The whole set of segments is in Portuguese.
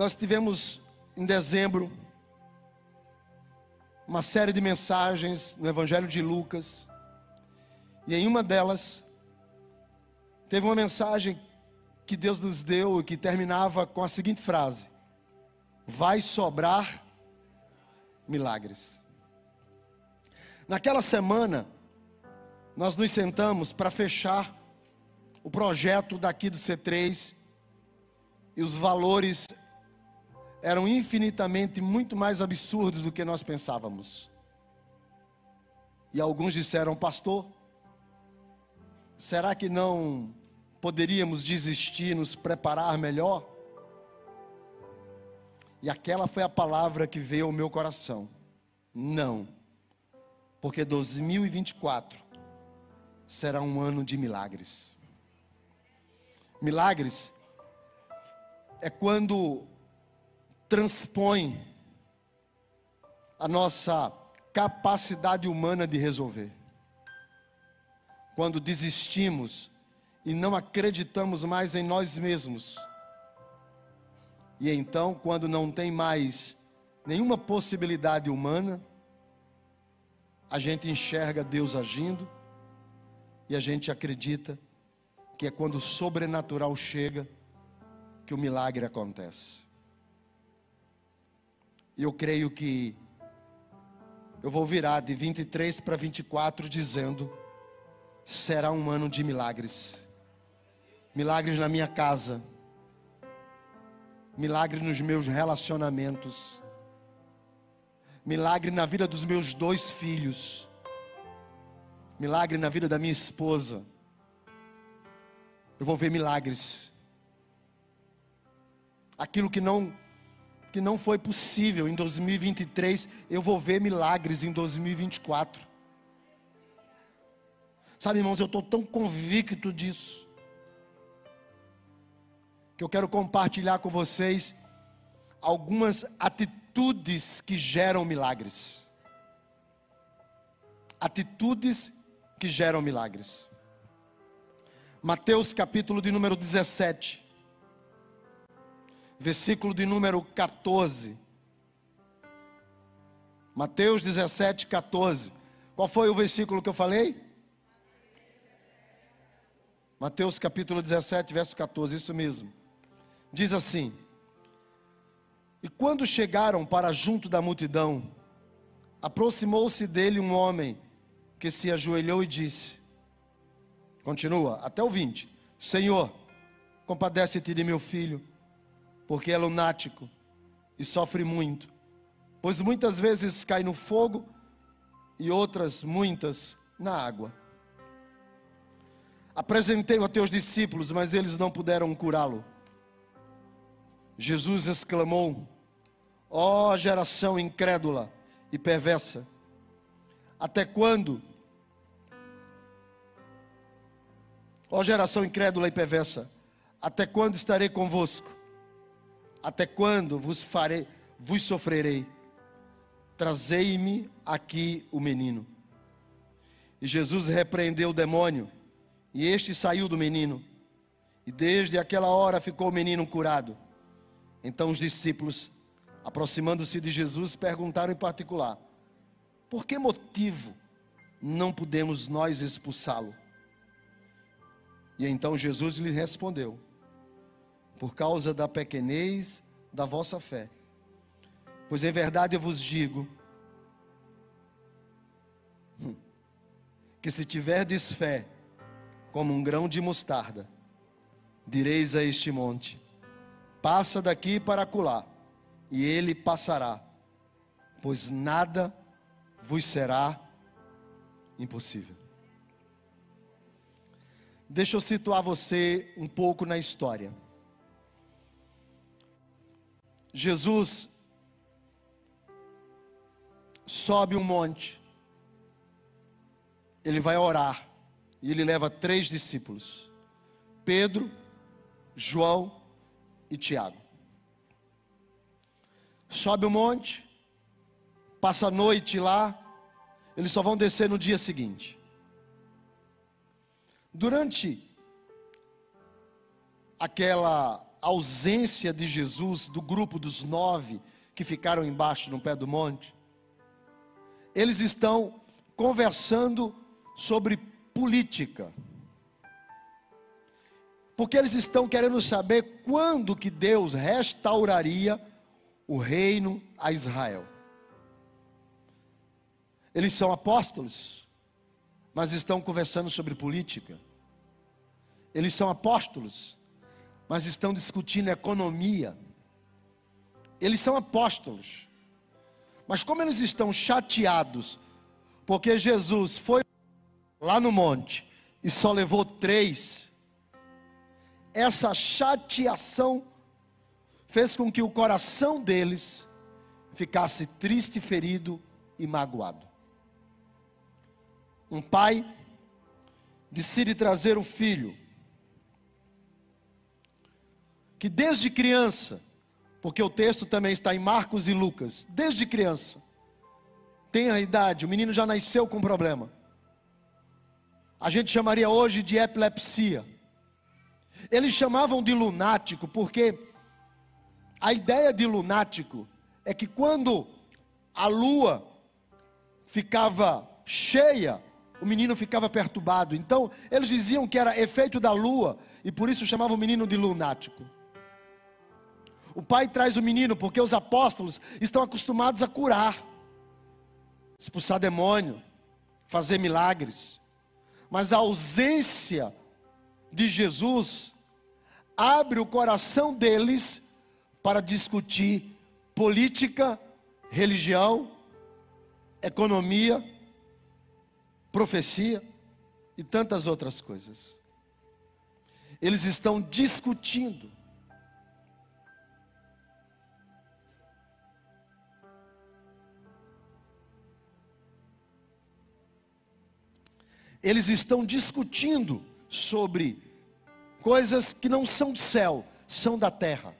nós tivemos em dezembro uma série de mensagens no Evangelho de Lucas, e em uma delas, teve uma mensagem que Deus nos deu e que terminava com a seguinte frase: Vai sobrar milagres. Naquela semana, nós nos sentamos para fechar o projeto daqui do C3 e os valores eram infinitamente muito mais absurdos do que nós pensávamos. E alguns disseram, pastor, será que não poderíamos desistir, nos preparar melhor? E aquela foi a palavra que veio ao meu coração. Não, porque 2024 será um ano de milagres. Milagres é quando transpõe a nossa capacidade humana de resolver. Quando desistimos e não acreditamos mais em nós mesmos. E então, quando não tem mais nenhuma possibilidade humana, a gente enxerga Deus agindo e a gente acredita que é quando o sobrenatural chega que o milagre acontece. E eu creio que eu vou virar de 23 para 24 dizendo: será um ano de milagres. Milagres na minha casa. Milagre nos meus relacionamentos. Milagre na vida dos meus dois filhos. Milagre na vida da minha esposa. Eu vou ver milagres. Aquilo que não que não foi possível em 2023, eu vou ver milagres em 2024. Sabe, irmãos, eu estou tão convicto disso, que eu quero compartilhar com vocês algumas atitudes que geram milagres. Atitudes que geram milagres. Mateus capítulo de número 17 versículo de número 14. Mateus 17, 14. Qual foi o versículo que eu falei? Mateus capítulo 17, verso 14, isso mesmo. Diz assim: E quando chegaram para junto da multidão, aproximou-se dele um homem que se ajoelhou e disse: Continua, até o 20: Senhor, compadece-te de meu filho porque é lunático e sofre muito, pois muitas vezes cai no fogo e outras muitas na água. Apresentei-o a teus discípulos, mas eles não puderam curá-lo. Jesus exclamou: Ó oh, geração incrédula e perversa, até quando? Ó oh, geração incrédula e perversa, até quando estarei convosco? Até quando vos farei, vos sofrerei? Trazei-me aqui o menino. E Jesus repreendeu o demônio, e este saiu do menino. E desde aquela hora ficou o menino curado. Então os discípulos, aproximando-se de Jesus, perguntaram em particular: Por que motivo não podemos nós expulsá-lo? E então Jesus lhe respondeu: por causa da pequenez da vossa fé. Pois em verdade eu vos digo, hum, que se tiverdes fé como um grão de mostarda, direis a este monte: passa daqui para acolá, e ele passará, pois nada vos será impossível. Deixa eu situar você um pouco na história. Jesus sobe um monte, ele vai orar, e ele leva três discípulos: Pedro, João e Tiago. Sobe o monte, passa a noite lá, eles só vão descer no dia seguinte. Durante aquela ausência de Jesus do grupo dos nove que ficaram embaixo no pé do monte, eles estão conversando sobre política. Porque eles estão querendo saber quando que Deus restauraria o reino a Israel. Eles são apóstolos, mas estão conversando sobre política. Eles são apóstolos, mas estão discutindo economia. Eles são apóstolos, mas como eles estão chateados, porque Jesus foi lá no monte e só levou três, essa chateação fez com que o coração deles ficasse triste, ferido e magoado. Um pai decide trazer o filho, que desde criança, porque o texto também está em Marcos e Lucas, desde criança, tem a idade, o menino já nasceu com problema. A gente chamaria hoje de epilepsia. Eles chamavam de lunático porque a ideia de lunático é que quando a lua ficava cheia, o menino ficava perturbado. Então, eles diziam que era efeito da lua e por isso chamavam o menino de lunático. O pai traz o menino porque os apóstolos estão acostumados a curar, expulsar demônio, fazer milagres. Mas a ausência de Jesus abre o coração deles para discutir política, religião, economia, profecia e tantas outras coisas. Eles estão discutindo. Eles estão discutindo sobre coisas que não são do céu, são da terra.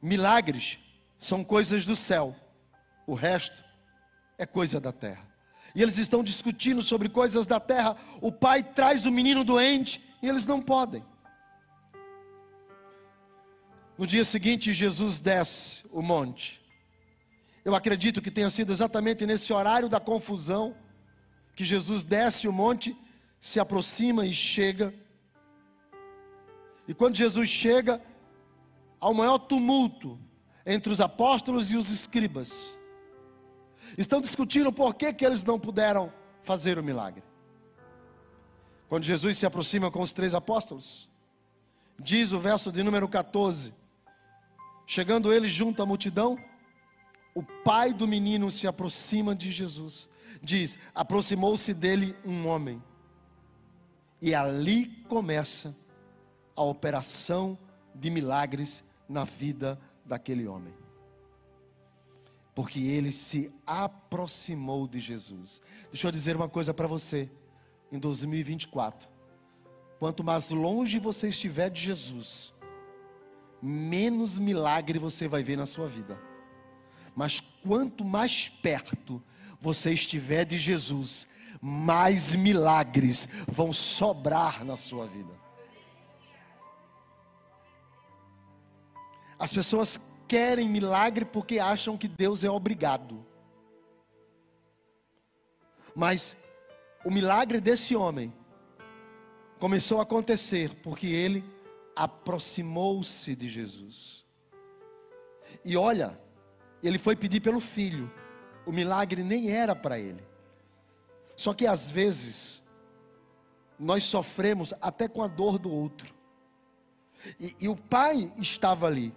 Milagres são coisas do céu, o resto é coisa da terra e eles estão discutindo sobre coisas da terra. O pai traz o menino doente e eles não podem. No dia seguinte, Jesus desce o monte. Eu acredito que tenha sido exatamente nesse horário da confusão que Jesus desce o monte, se aproxima e chega. E quando Jesus chega, há o maior tumulto entre os apóstolos e os escribas. Estão discutindo por que, que eles não puderam fazer o milagre. Quando Jesus se aproxima com os três apóstolos, diz o verso de número 14: Chegando ele junto à multidão, o pai do menino se aproxima de Jesus. Diz: Aproximou-se dele um homem. E ali começa a operação de milagres na vida daquele homem porque ele se aproximou de Jesus. Deixa eu dizer uma coisa para você, em 2024, quanto mais longe você estiver de Jesus, menos milagre você vai ver na sua vida. Mas quanto mais perto você estiver de Jesus, mais milagres vão sobrar na sua vida. As pessoas querem milagre porque acham que Deus é obrigado. Mas o milagre desse homem começou a acontecer porque ele aproximou-se de Jesus. E olha, ele foi pedir pelo filho. O milagre nem era para ele. Só que às vezes nós sofremos até com a dor do outro. E, e o pai estava ali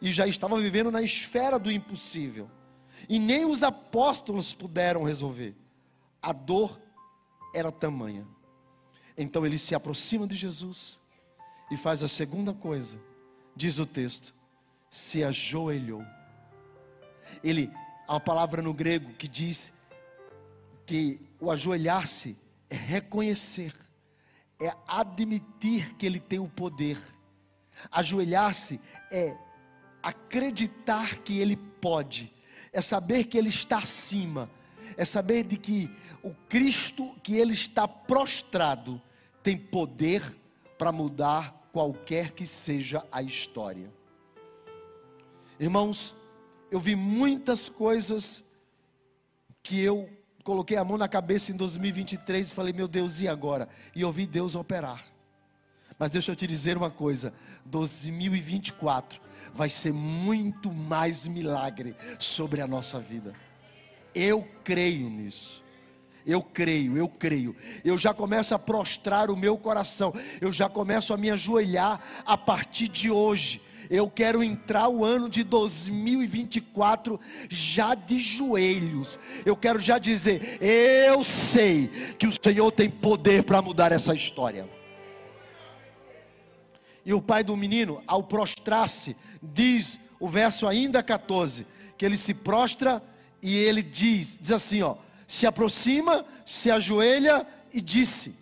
e já estava vivendo na esfera do impossível. E nem os apóstolos puderam resolver. A dor era tamanha. Então ele se aproxima de Jesus e faz a segunda coisa. Diz o texto: se ajoelhou. Ele, há uma palavra no grego que diz que o ajoelhar-se é reconhecer, é admitir que ele tem o poder. Ajoelhar-se é acreditar que Ele pode, é saber que Ele está acima, é saber de que o Cristo que Ele está prostrado tem poder para mudar qualquer que seja a história. Irmãos, eu vi muitas coisas que eu coloquei a mão na cabeça em 2023 e falei, meu Deus, e agora? E eu vi Deus operar. Mas deixa eu te dizer uma coisa: 2024 vai ser muito mais milagre sobre a nossa vida. Eu creio nisso. Eu creio, eu creio. Eu já começo a prostrar o meu coração. Eu já começo a me ajoelhar a partir de hoje. Eu quero entrar o ano de 2024 já de joelhos. Eu quero já dizer: eu sei que o Senhor tem poder para mudar essa história. E o pai do menino, ao prostrar-se, diz o verso ainda 14, que ele se prostra e ele diz, diz assim, ó, se aproxima, se ajoelha e disse.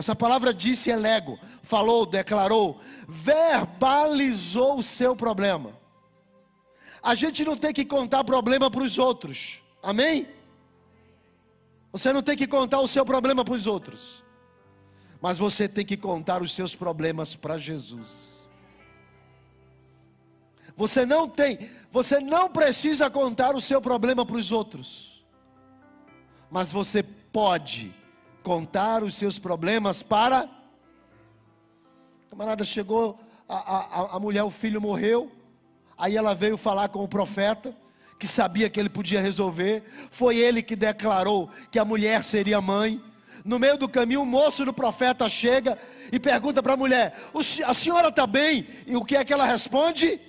Essa palavra disse é lego, falou, declarou, verbalizou o seu problema. A gente não tem que contar problema para os outros. Amém? Você não tem que contar o seu problema para os outros. Mas você tem que contar os seus problemas para Jesus. Você não tem, você não precisa contar o seu problema para os outros. Mas você pode contar os seus problemas para. A camarada chegou, a, a, a mulher, o filho morreu. Aí ela veio falar com o profeta, que sabia que ele podia resolver. Foi ele que declarou que a mulher seria mãe. No meio do caminho, o moço do profeta chega e pergunta para a mulher: A senhora está bem? E o que é que ela responde?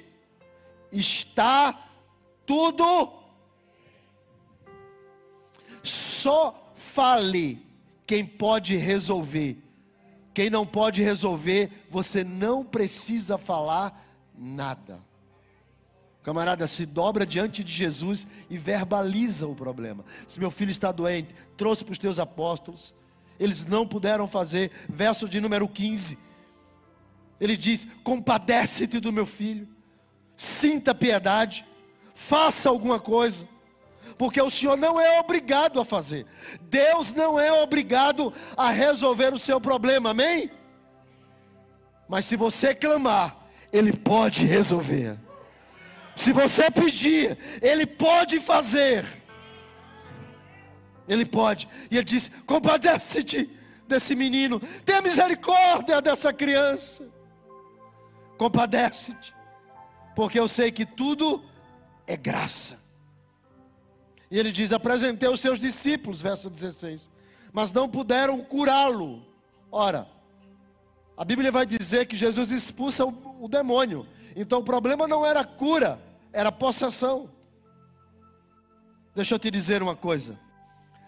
Está tudo. Só fale quem pode resolver. Quem não pode resolver, você não precisa falar nada. O camarada se dobra diante de Jesus e verbaliza o problema. Se meu filho está doente, trouxe para os teus apóstolos eles não puderam fazer. Verso de número 15. Ele diz: Compadece-te do meu filho, sinta piedade, faça alguma coisa, porque o Senhor não é obrigado a fazer. Deus não é obrigado a resolver o seu problema, amém? Mas se você clamar, Ele pode resolver. Se você pedir, Ele pode fazer. Ele pode. E ele diz: compadece-te desse menino, tenha misericórdia dessa criança. Compadece-te, porque eu sei que tudo é graça. E ele diz: apresentei os seus discípulos, verso 16, mas não puderam curá-lo. Ora, a Bíblia vai dizer que Jesus expulsa o, o demônio. Então o problema não era cura, era possessão. Deixa eu te dizer uma coisa.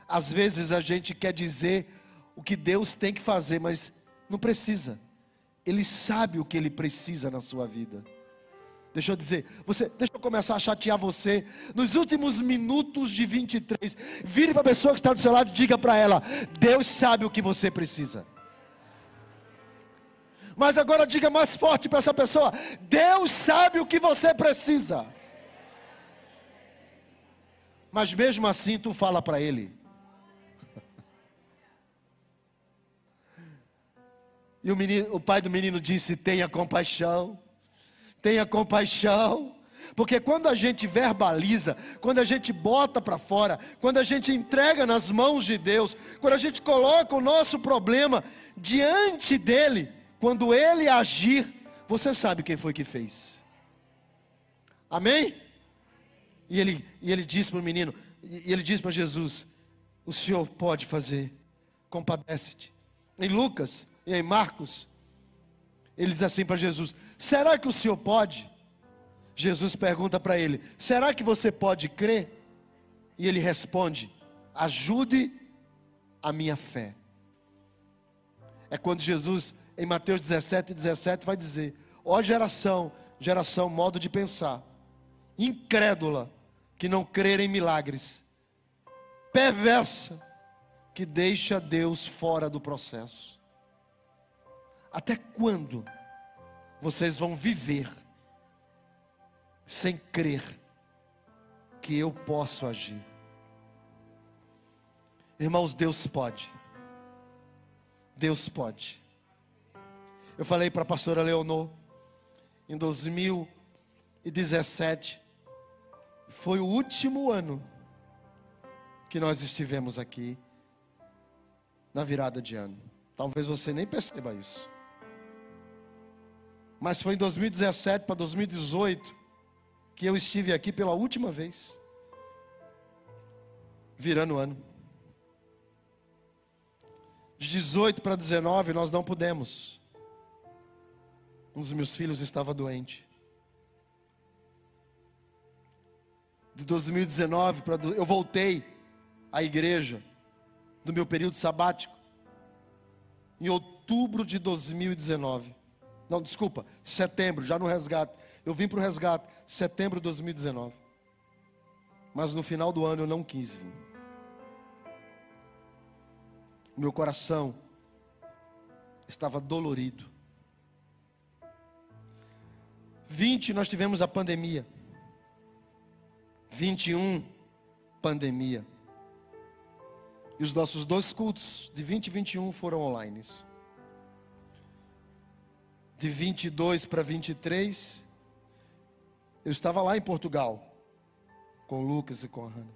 Às vezes a gente quer dizer o que Deus tem que fazer, mas não precisa. Ele sabe o que ele precisa na sua vida. Deixa eu dizer, você, deixa eu começar a chatear você. Nos últimos minutos de 23, vire para a pessoa que está do seu lado e diga para ela: Deus sabe o que você precisa. Mas agora diga mais forte para essa pessoa: Deus sabe o que você precisa. Mas mesmo assim tu fala para ele: E o, menino, o pai do menino disse: tenha compaixão, tenha compaixão. Porque quando a gente verbaliza, quando a gente bota para fora, quando a gente entrega nas mãos de Deus, quando a gente coloca o nosso problema diante dele, quando ele agir, você sabe quem foi que fez. Amém? E ele, e ele diz para o menino, e ele diz para Jesus: O Senhor pode fazer, compadece-te. Em Lucas, e aí, Marcos, ele diz assim para Jesus: Será que o senhor pode? Jesus pergunta para ele: Será que você pode crer? E ele responde: Ajude a minha fé. É quando Jesus, em Mateus 17, 17, vai dizer: Ó geração, geração, modo de pensar, incrédula, que não crer em milagres, perversa, que deixa Deus fora do processo. Até quando vocês vão viver sem crer que eu posso agir? Irmãos, Deus pode. Deus pode. Eu falei para a pastora Leonor, em 2017, foi o último ano que nós estivemos aqui na virada de ano. Talvez você nem perceba isso. Mas foi em 2017 para 2018 que eu estive aqui pela última vez, virando o ano. De 18 para 19 nós não pudemos. Um dos meus filhos estava doente. De 2019 para eu voltei à igreja do meu período sabático em outubro de 2019. Não, desculpa, setembro, já no resgate. Eu vim para o resgate, setembro de 2019. Mas no final do ano eu não quis vir. Meu coração estava dolorido. 20 nós tivemos a pandemia. 21 pandemia. E os nossos dois cultos de 20 e 21 foram online. De 22 para 23, eu estava lá em Portugal, com o Lucas e com a Hannah.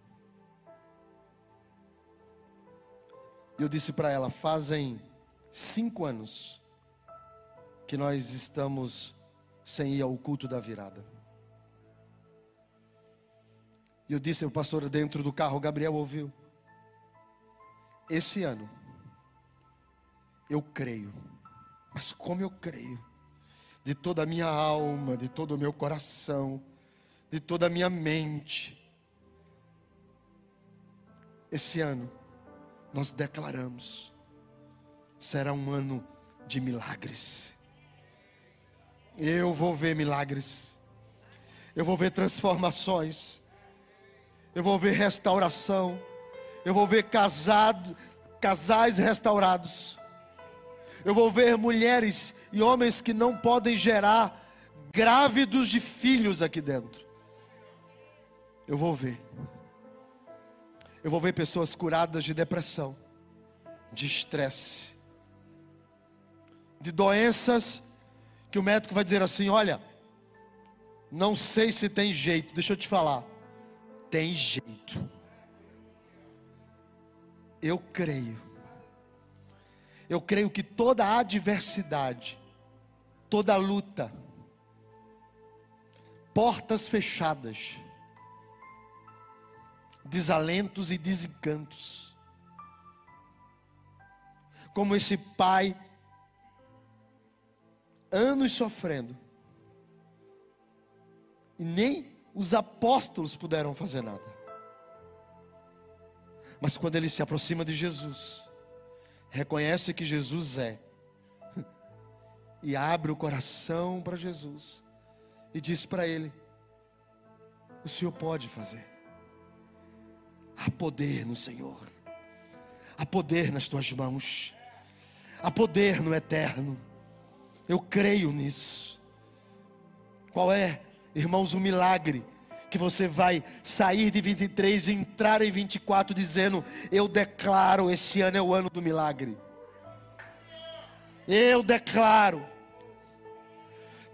E eu disse para ela: fazem cinco anos que nós estamos sem ir ao culto da virada. E eu disse ao pastor dentro do carro, Gabriel ouviu. Esse ano, eu creio, mas como eu creio, de toda a minha alma, de todo o meu coração, de toda a minha mente, esse ano, nós declaramos, será um ano de milagres. Eu vou ver milagres, eu vou ver transformações, eu vou ver restauração eu vou ver casado, casais restaurados. Eu vou ver mulheres e homens que não podem gerar grávidos de filhos aqui dentro. Eu vou ver. Eu vou ver pessoas curadas de depressão, de estresse, de doenças que o médico vai dizer assim: olha, não sei se tem jeito, deixa eu te falar, tem jeito. Eu creio. Eu creio que toda adversidade, toda luta, portas fechadas, desalentos e desencantos, como esse pai, anos sofrendo, e nem os apóstolos puderam fazer nada. Mas quando ele se aproxima de Jesus, reconhece que Jesus é, e abre o coração para Jesus, e diz para ele: O Senhor pode fazer, há poder no Senhor, há poder nas tuas mãos, há poder no eterno, eu creio nisso. Qual é, irmãos, o milagre? Que você vai sair de 23 e entrar em 24 dizendo: Eu declaro, esse ano é o ano do milagre. Eu declaro.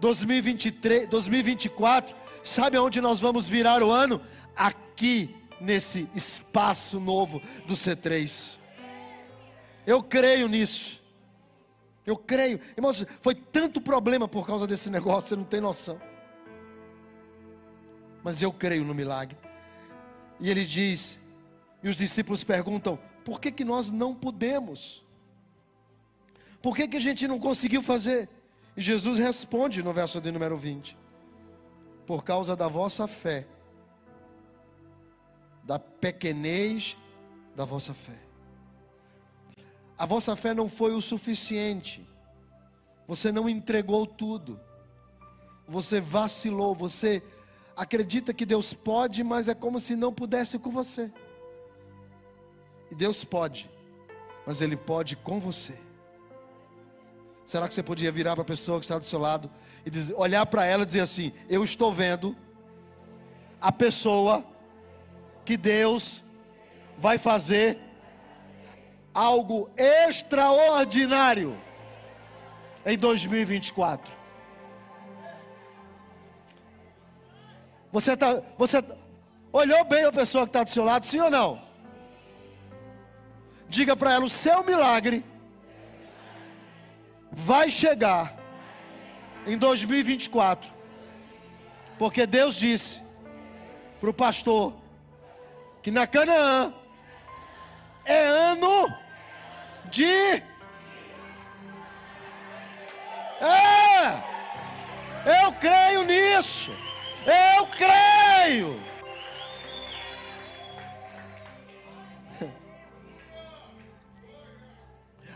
2023, 2024, sabe aonde nós vamos virar o ano? Aqui nesse espaço novo do C3. Eu creio nisso. Eu creio. Irmãos, foi tanto problema por causa desse negócio, você não tem noção mas eu creio no milagre. E ele diz, e os discípulos perguntam: por que, que nós não podemos? Por que, que a gente não conseguiu fazer? E Jesus responde no verso de número 20: Por causa da vossa fé, da pequenez da vossa fé. A vossa fé não foi o suficiente, você não entregou tudo, você vacilou, você acredita que Deus pode, mas é como se não pudesse com você. E Deus pode, mas Ele pode com você. Será que você podia virar para a pessoa que está do seu lado e dizer, olhar para ela e dizer assim: Eu estou vendo a pessoa que Deus vai fazer algo extraordinário em 2024. Você tá, você olhou bem a pessoa que está do seu lado, sim ou não? Diga para ela: o seu milagre vai chegar em 2024, porque Deus disse para o pastor que na Canaã é ano de. É! Eu creio nisso! Eu creio!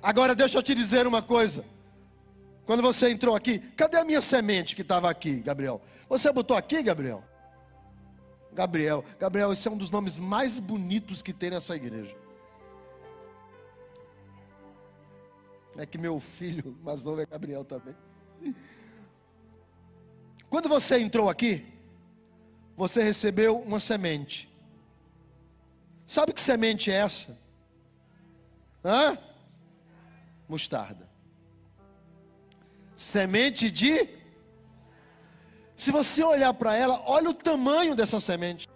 Agora deixa eu te dizer uma coisa. Quando você entrou aqui, cadê a minha semente que estava aqui, Gabriel? Você botou aqui, Gabriel? Gabriel, Gabriel, esse é um dos nomes mais bonitos que tem nessa igreja. É que meu filho mais novo é Gabriel também. Quando você entrou aqui, você recebeu uma semente. Sabe que semente é essa? Hã? Mostarda. Semente de. Se você olhar para ela, olha o tamanho dessa semente.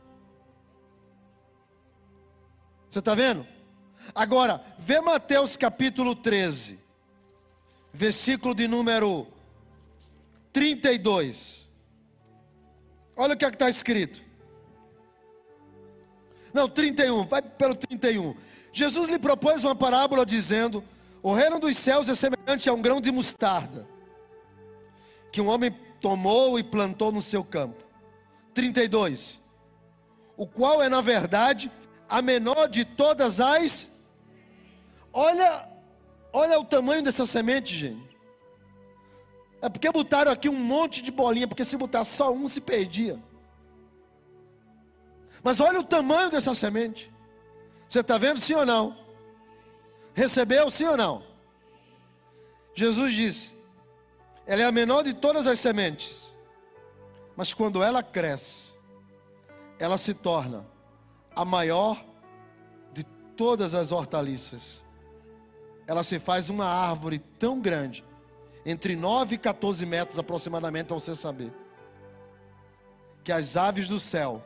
Você está vendo? Agora, vê Mateus capítulo 13 versículo de número 32. Olha o que é está escrito. Não, 31, vai pelo 31. Jesus lhe propôs uma parábola dizendo: O reino dos céus é semelhante a um grão de mostarda, que um homem tomou e plantou no seu campo. 32. O qual é, na verdade, a menor de todas as. Olha Olha o tamanho dessa semente, gente. É porque botaram aqui um monte de bolinha, porque se botar só um se perdia. Mas olha o tamanho dessa semente. Você está vendo sim ou não? Recebeu sim ou não? Jesus disse: ela é a menor de todas as sementes, mas quando ela cresce, ela se torna a maior de todas as hortaliças ela se faz uma árvore tão grande, entre 9 e 14 metros aproximadamente, para você saber, que as aves do céu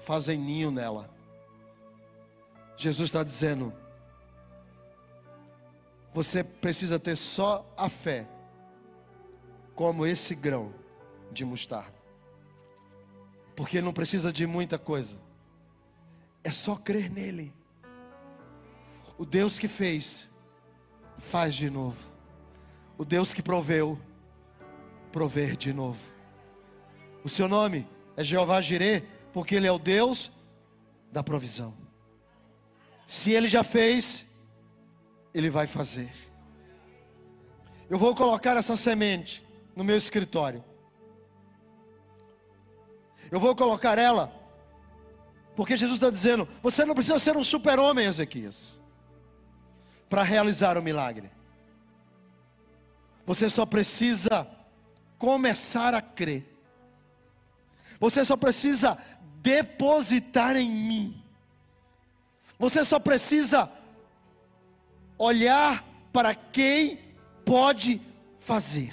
fazem ninho nela. Jesus está dizendo: você precisa ter só a fé, como esse grão de mostarda, porque não precisa de muita coisa, é só crer nele. O Deus que fez faz de novo. O Deus que proveu, prover de novo. O seu nome é Jeová Jireh, porque Ele é o Deus da provisão. Se Ele já fez, Ele vai fazer. Eu vou colocar essa semente no meu escritório. Eu vou colocar ela, porque Jesus está dizendo: você não precisa ser um super-homem, Ezequias para realizar o milagre. Você só precisa começar a crer. Você só precisa depositar em mim. Você só precisa olhar para quem pode fazer.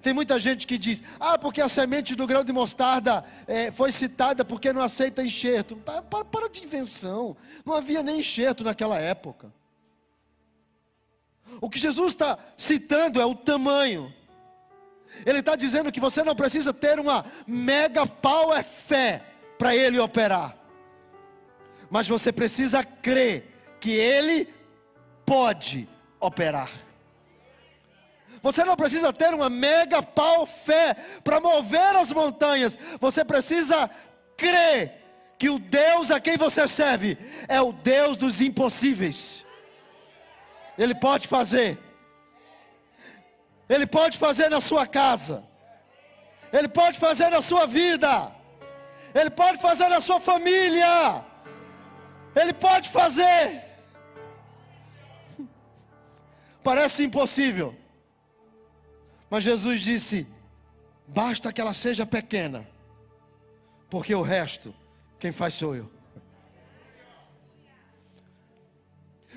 Tem muita gente que diz: ah, porque a semente do grão de mostarda é, foi citada porque não aceita enxerto. Para, para de invenção. Não havia nem enxerto naquela época. O que Jesus está citando é o tamanho. Ele está dizendo que você não precisa ter uma mega power fé para ele operar, mas você precisa crer que ele pode operar. Você não precisa ter uma mega pau fé para mover as montanhas. Você precisa crer que o Deus a quem você serve é o Deus dos impossíveis. Ele pode fazer. Ele pode fazer na sua casa. Ele pode fazer na sua vida. Ele pode fazer na sua família. Ele pode fazer. Parece impossível. Mas Jesus disse: basta que ela seja pequena, porque o resto, quem faz sou eu.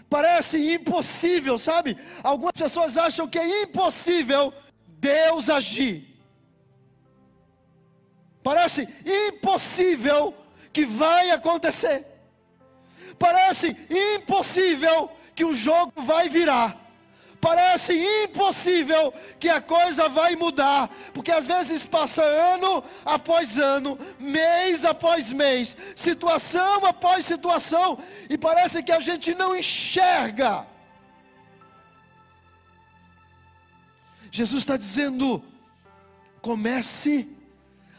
Parece impossível, sabe? Algumas pessoas acham que é impossível Deus agir. Parece impossível que vai acontecer. Parece impossível que o jogo vai virar. Parece impossível que a coisa vai mudar, porque às vezes passa ano após ano, mês após mês, situação após situação, e parece que a gente não enxerga. Jesus está dizendo: comece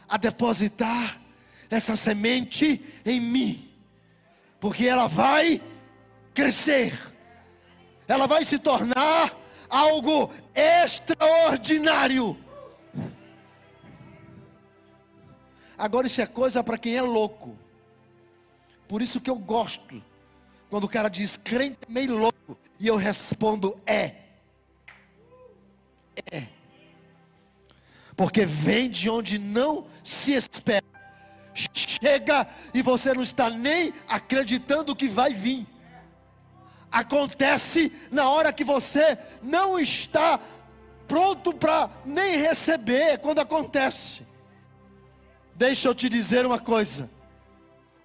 a depositar essa semente em mim, porque ela vai crescer ela vai se tornar algo extraordinário. Agora, isso é coisa para quem é louco. Por isso que eu gosto quando o cara diz crente é meio louco e eu respondo é. É. Porque vem de onde não se espera. Chega e você não está nem acreditando que vai vir acontece na hora que você não está pronto para nem receber, quando acontece. Deixa eu te dizer uma coisa: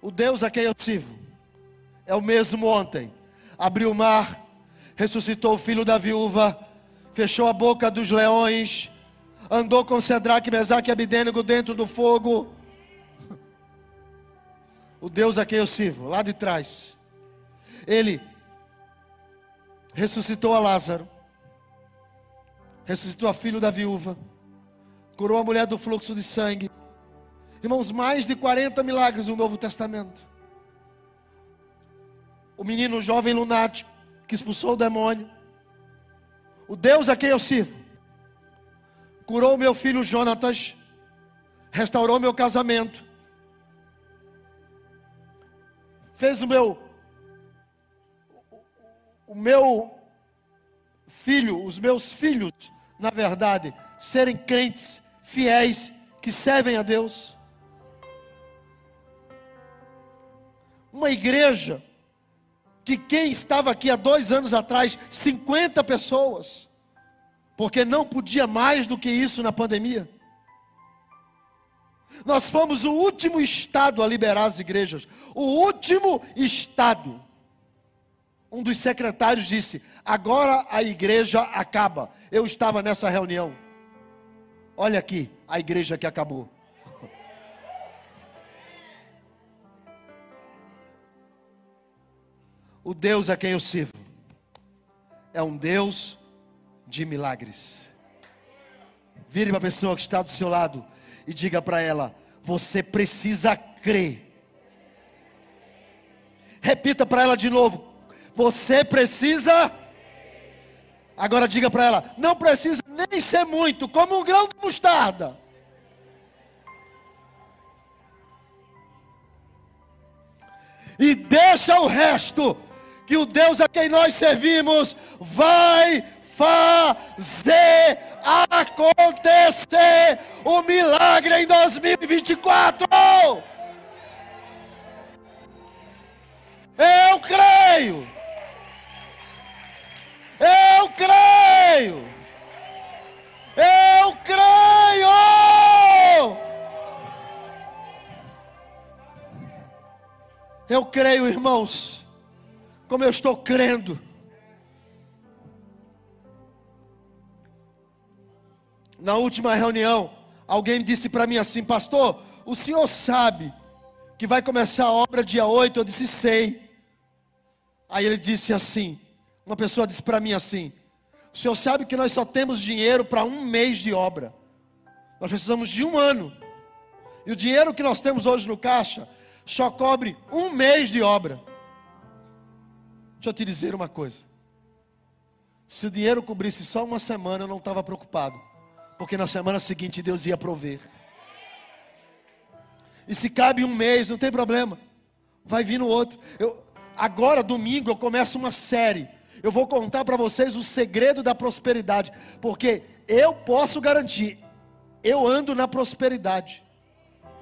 o Deus a quem eu sirvo é o mesmo ontem. Abriu o mar, ressuscitou o filho da viúva, fechou a boca dos leões, andou com Cedraque, Mesaque e Abidênego dentro do fogo. O Deus a quem eu sirvo, lá de trás, Ele ressuscitou a Lázaro, ressuscitou a filho da viúva, curou a mulher do fluxo de sangue. Irmãos, mais de 40 milagres no Novo Testamento. O menino jovem lunático que expulsou o demônio. O Deus a quem eu sirvo curou meu filho Jonatas, restaurou meu casamento, fez o meu o meu filho, os meus filhos, na verdade, serem crentes, fiéis, que servem a Deus. Uma igreja que quem estava aqui há dois anos atrás, 50 pessoas, porque não podia mais do que isso na pandemia. Nós fomos o último estado a liberar as igrejas, o último estado um dos secretários disse: Agora a igreja acaba. Eu estava nessa reunião. Olha aqui, a igreja que acabou. O Deus a quem eu sirvo é um Deus de milagres. Vire para a pessoa que está do seu lado e diga para ela: Você precisa crer. Repita para ela de novo: você precisa. Agora diga para ela: não precisa nem ser muito, como um grão de mostarda. E deixa o resto, que o Deus a quem nós servimos vai fazer acontecer o milagre em 2024. Eu creio. Eu creio. Eu creio. Eu creio, irmãos, como eu estou crendo. Na última reunião, alguém disse para mim assim, pastor, o senhor sabe que vai começar a obra dia 8? Eu disse, sei. Aí ele disse assim: uma pessoa disse para mim assim: O senhor sabe que nós só temos dinheiro para um mês de obra. Nós precisamos de um ano. E o dinheiro que nós temos hoje no caixa só cobre um mês de obra. Deixa eu te dizer uma coisa. Se o dinheiro cobrisse só uma semana, eu não estava preocupado. Porque na semana seguinte Deus ia prover. E se cabe um mês, não tem problema. Vai vir no outro. Eu, agora, domingo, eu começo uma série eu vou contar para vocês o segredo da prosperidade, porque eu posso garantir, eu ando na prosperidade.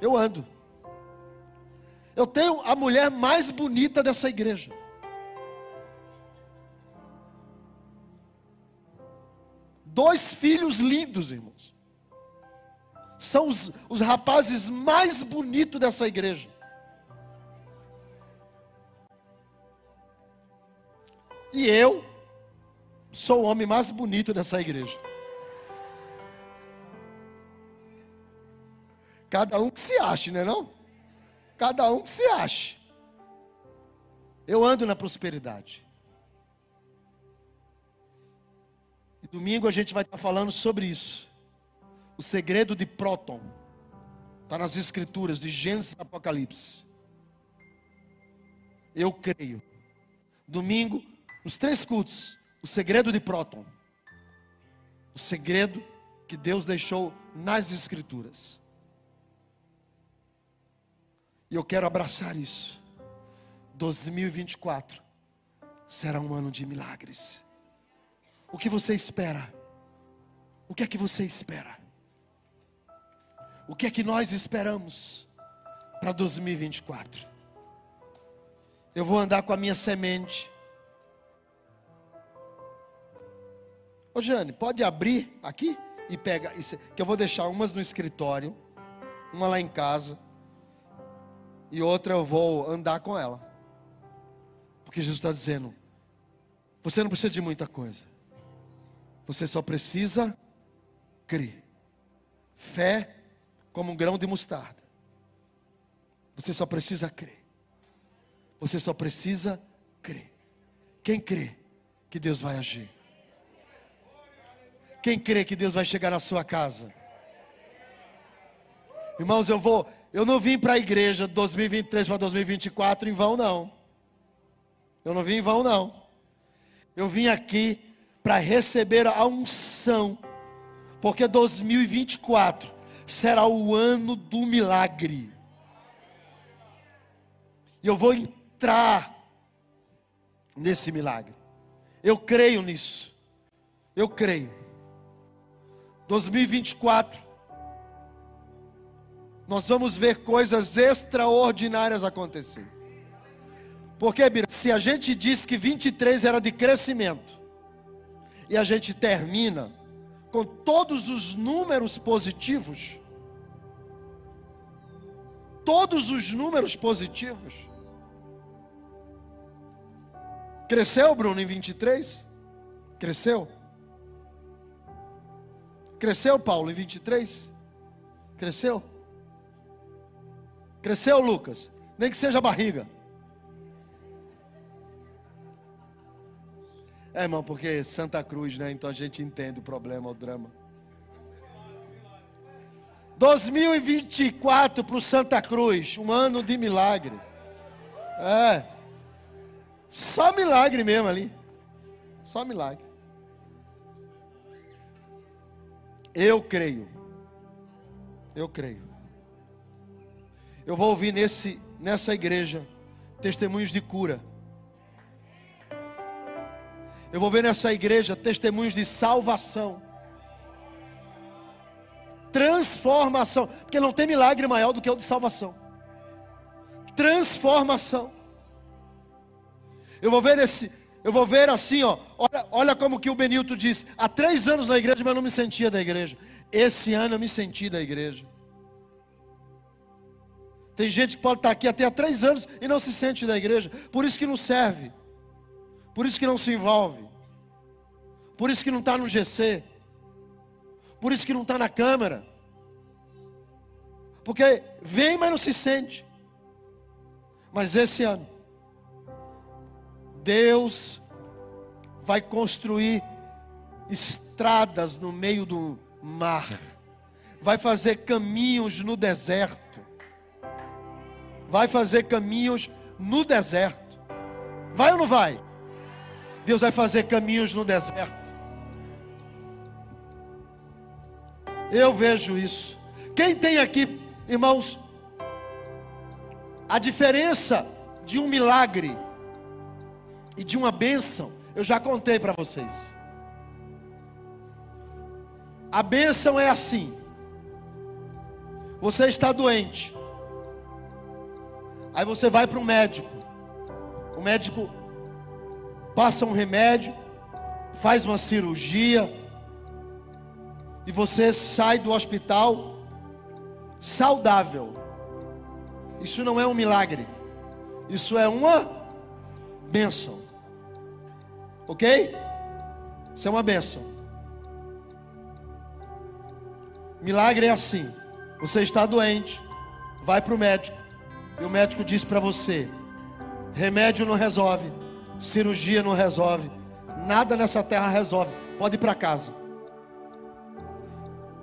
Eu ando. Eu tenho a mulher mais bonita dessa igreja. Dois filhos lindos, irmãos. São os, os rapazes mais bonitos dessa igreja. E eu sou o homem mais bonito dessa igreja. Cada um que se ache, não é não? Cada um que se ache. Eu ando na prosperidade. E domingo a gente vai estar falando sobre isso. O segredo de Próton. Está nas escrituras de Gênesis e Apocalipse. Eu creio. Domingo, os três cultos. O segredo de Próton. O segredo que Deus deixou nas escrituras. E eu quero abraçar isso. 2024 será um ano de milagres. O que você espera? O que é que você espera? O que é que nós esperamos para 2024? Eu vou andar com a minha semente. Ô Jane, pode abrir aqui e pega, que eu vou deixar umas no escritório, uma lá em casa, e outra eu vou andar com ela. Porque Jesus está dizendo: você não precisa de muita coisa, você só precisa crer. Fé como um grão de mostarda. Você só precisa crer. Você só precisa crer. Quem crê que Deus vai agir? Quem crê que Deus vai chegar na sua casa? Irmãos, eu vou, eu não vim para a igreja de 2023 para 2024 em vão não. Eu não vim em vão, não. Eu vim aqui para receber a unção, porque 2024 será o ano do milagre. E eu vou entrar nesse milagre. Eu creio nisso. Eu creio. 2024 nós vamos ver coisas extraordinárias acontecer. Porque, Bira, se a gente diz que 23 era de crescimento, e a gente termina com todos os números positivos, todos os números positivos, cresceu, Bruno, em 23? Cresceu? Cresceu, Paulo, em 23? Cresceu? Cresceu, Lucas? Nem que seja barriga. É, irmão, porque Santa Cruz, né? Então a gente entende o problema, o drama. 2024 para o Santa Cruz, um ano de milagre. É. Só milagre mesmo ali. Só milagre. Eu creio. Eu creio. Eu vou ouvir nesse, nessa igreja testemunhos de cura eu vou ver nessa igreja testemunhos de salvação, transformação, porque não tem milagre maior do que o de salvação. Transformação. Eu vou ver esse, eu vou ver assim, ó. Olha, olha como que o Benilto diz: há três anos na igreja, mas não me sentia da igreja. Esse ano eu me senti da igreja. Tem gente que pode estar aqui até há três anos e não se sente da igreja. Por isso que não serve. Por isso que não se envolve. Por isso que não está no GC. Por isso que não está na câmara. Porque vem, mas não se sente. Mas esse ano, Deus vai construir estradas no meio do mar, vai fazer caminhos no deserto, vai fazer caminhos no deserto. Vai ou não vai? Deus vai fazer caminhos no deserto. Eu vejo isso. Quem tem aqui, irmãos, a diferença de um milagre e de uma bênção, eu já contei para vocês. A bênção é assim: você está doente, aí você vai para um médico, o médico passa um remédio, faz uma cirurgia, e você sai do hospital saudável. Isso não é um milagre. Isso é uma bênção. Ok? Isso é uma bênção. Milagre é assim: você está doente, vai para o médico, e o médico diz para você: remédio não resolve, cirurgia não resolve, nada nessa terra resolve, pode ir para casa.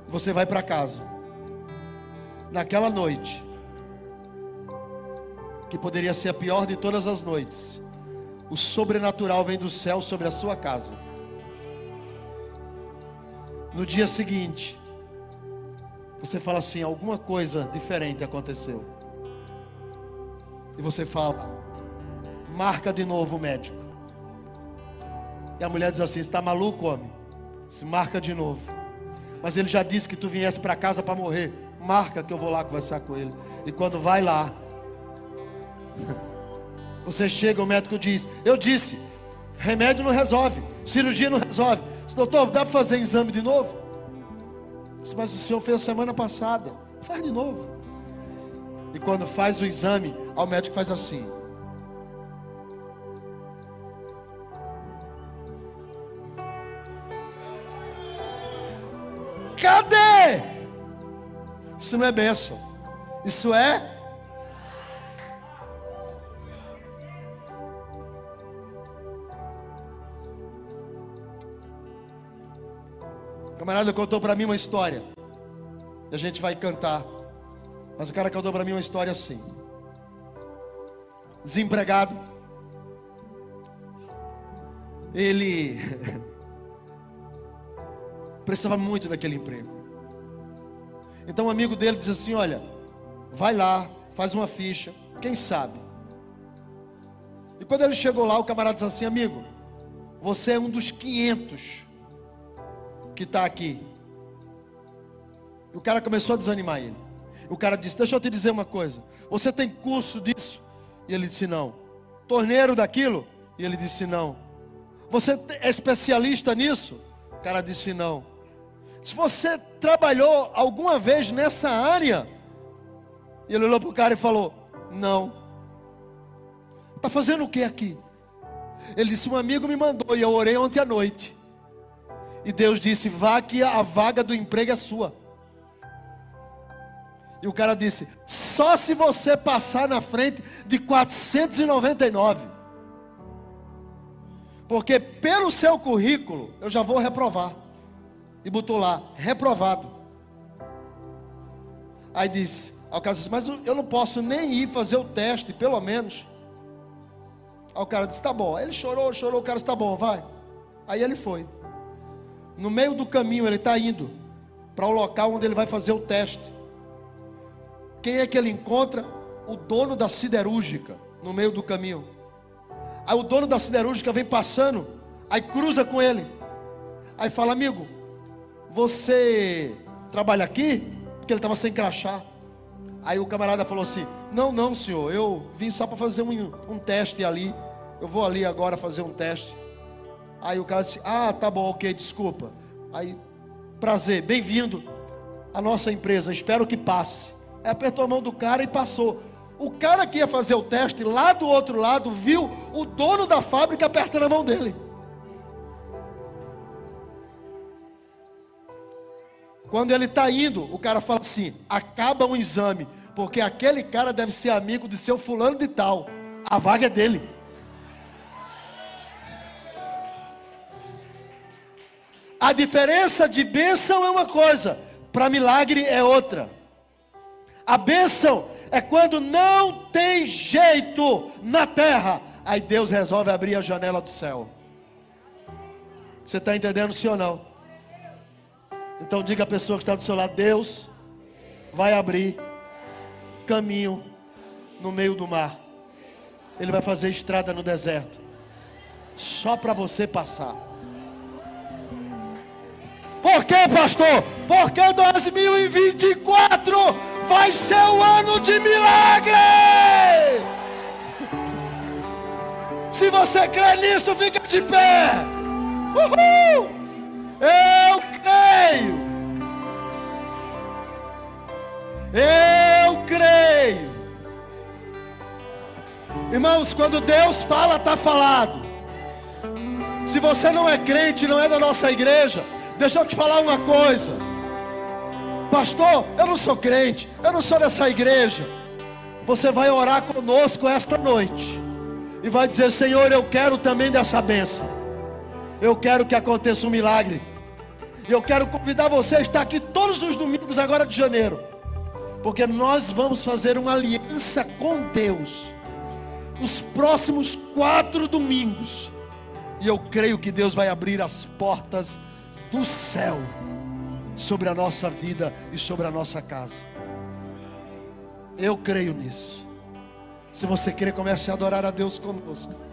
Você vai para casa. Naquela noite, que poderia ser a pior de todas as noites, o sobrenatural vem do céu sobre a sua casa. No dia seguinte, você fala assim: alguma coisa diferente aconteceu. E você fala: marca de novo o médico. E a mulher diz assim: está maluco, homem? Se marca de novo. Mas ele já disse que tu viesse para casa para morrer. Marca que eu vou lá conversar com ele. E quando vai lá, você chega, o médico diz: Eu disse, remédio não resolve, cirurgia não resolve. Doutor, dá para fazer exame de novo? Disse, mas o senhor fez semana passada. Faz de novo. E quando faz o exame, o médico faz assim. Cadê? Isso não é bênção. Isso é camarada contou para mim uma história. E a gente vai cantar. Mas o cara contou para mim uma história assim. Desempregado. Ele precisava muito daquele emprego. Então um amigo dele diz assim: Olha, vai lá, faz uma ficha, quem sabe. E quando ele chegou lá, o camarada disse assim: Amigo, você é um dos 500 que está aqui. E o cara começou a desanimar ele. O cara disse: Deixa eu te dizer uma coisa. Você tem curso disso? E ele disse: Não. Torneiro daquilo? E ele disse: Não. Você é especialista nisso? O cara disse: Não. Se você trabalhou alguma vez nessa área? E ele olhou para o cara e falou: Não. Está fazendo o que aqui? Ele disse: Um amigo me mandou e eu orei ontem à noite. E Deus disse: Vá que a vaga do emprego é sua. E o cara disse: Só se você passar na frente de 499. Porque pelo seu currículo eu já vou reprovar. E botou lá: reprovado. Aí disse: Aí o cara disse: Mas eu não posso nem ir fazer o teste, pelo menos. Aí o cara disse: Tá bom. Aí ele chorou, chorou. O cara disse: Tá bom, vai. Aí ele foi. No meio do caminho, ele está indo para o local onde ele vai fazer o teste. Quem é que ele encontra? O dono da siderúrgica, no meio do caminho. Aí o dono da siderúrgica vem passando, aí cruza com ele. Aí fala, amigo, você trabalha aqui? Porque ele estava sem crachá. Aí o camarada falou assim: Não, não, senhor, eu vim só para fazer um, um teste ali. Eu vou ali agora fazer um teste. Aí o cara disse: Ah, tá bom, ok, desculpa. Aí, prazer, bem-vindo à nossa empresa, espero que passe. Aí apertou a mão do cara e passou. O cara que ia fazer o teste, lá do outro lado, viu o dono da fábrica apertando a mão dele. Quando ele está indo, o cara fala assim: acaba um exame, porque aquele cara deve ser amigo de seu fulano de tal. A vaga é dele. A diferença de bênção é uma coisa, para milagre é outra. A bênção é quando não tem jeito na terra, aí Deus resolve abrir a janela do céu. Você está entendendo sim ou não? Então diga a pessoa que está do seu lado: Deus vai abrir caminho no meio do mar. Ele vai fazer estrada no deserto, só para você passar. Por quê, pastor? Porque 2024 vai ser o ano de milagre. Se você crê nisso, fica de pé. Uhul! Eu creio Eu creio. Irmãos, quando Deus fala, está falado. Se você não é crente, não é da nossa igreja, deixa eu te falar uma coisa. Pastor, eu não sou crente, eu não sou dessa igreja. Você vai orar conosco esta noite e vai dizer: Senhor, eu quero também dessa bênção. Eu quero que aconteça um milagre. Eu quero convidar você a estar aqui todos os domingos agora de janeiro, porque nós vamos fazer uma aliança com Deus. Os próximos quatro domingos, e eu creio que Deus vai abrir as portas do céu sobre a nossa vida e sobre a nossa casa. Eu creio nisso. Se você querer, comece a adorar a Deus conosco.